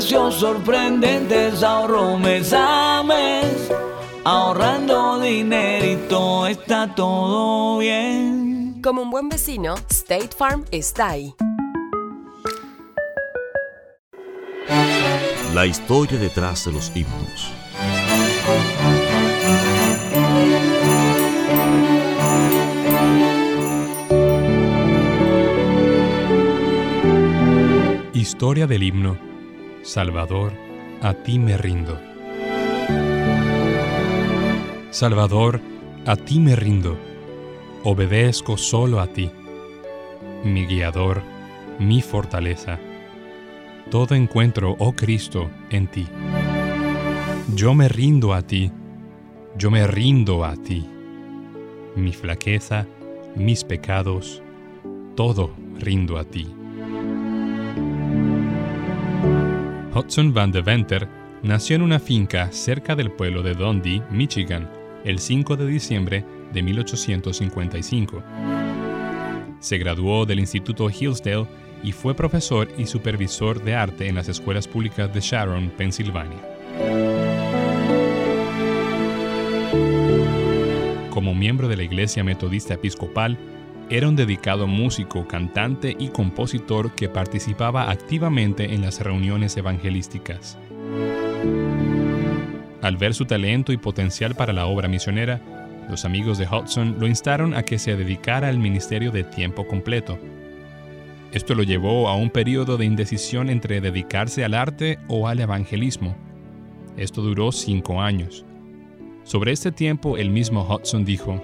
Precios sorprendentes ahorro mes a mes. Ahorrando dinerito está todo bien. Como un buen vecino, State Farm está ahí. La historia detrás de los himnos. Historia del himno. Salvador, a ti me rindo. Salvador, a ti me rindo. Obedezco solo a ti. Mi guiador, mi fortaleza. Todo encuentro, oh Cristo, en ti. Yo me rindo a ti. Yo me rindo a ti. Mi flaqueza, mis pecados, todo rindo a ti. Hudson Van de Venter nació en una finca cerca del pueblo de Dundee, Michigan, el 5 de diciembre de 1855. Se graduó del Instituto Hillsdale y fue profesor y supervisor de arte en las escuelas públicas de Sharon, Pensilvania. Como miembro de la Iglesia Metodista Episcopal, era un dedicado músico, cantante y compositor que participaba activamente en las reuniones evangelísticas. Al ver su talento y potencial para la obra misionera, los amigos de Hudson lo instaron a que se dedicara al ministerio de tiempo completo. Esto lo llevó a un periodo de indecisión entre dedicarse al arte o al evangelismo. Esto duró cinco años. Sobre este tiempo, el mismo Hudson dijo,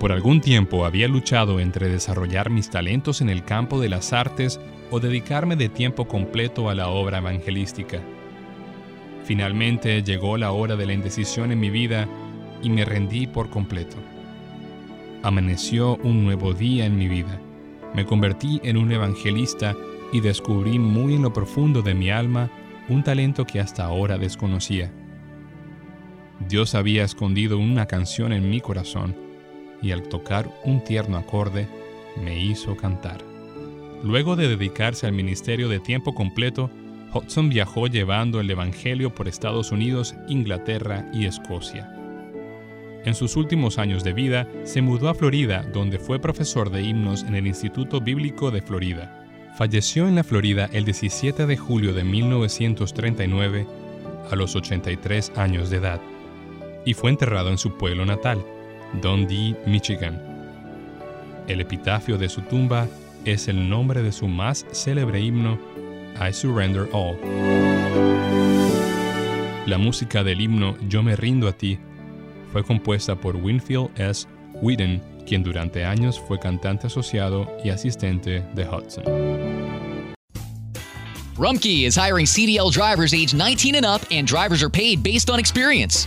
por algún tiempo había luchado entre desarrollar mis talentos en el campo de las artes o dedicarme de tiempo completo a la obra evangelística. Finalmente llegó la hora de la indecisión en mi vida y me rendí por completo. Amaneció un nuevo día en mi vida. Me convertí en un evangelista y descubrí muy en lo profundo de mi alma un talento que hasta ahora desconocía. Dios había escondido una canción en mi corazón y al tocar un tierno acorde me hizo cantar. Luego de dedicarse al ministerio de tiempo completo, Hudson viajó llevando el Evangelio por Estados Unidos, Inglaterra y Escocia. En sus últimos años de vida, se mudó a Florida, donde fue profesor de himnos en el Instituto Bíblico de Florida. Falleció en la Florida el 17 de julio de 1939, a los 83 años de edad, y fue enterrado en su pueblo natal, Dundee, Michigan. El epitafio de su tumba es el nombre de su más célebre himno, I Surrender All. La música del himno Yo me rindo a ti fue compuesta por Winfield S. Whedon, quien durante años fue cantante asociado y asistente de Hudson. Rumkey is hiring CDL drivers age 19 and up, and drivers are paid based on experience.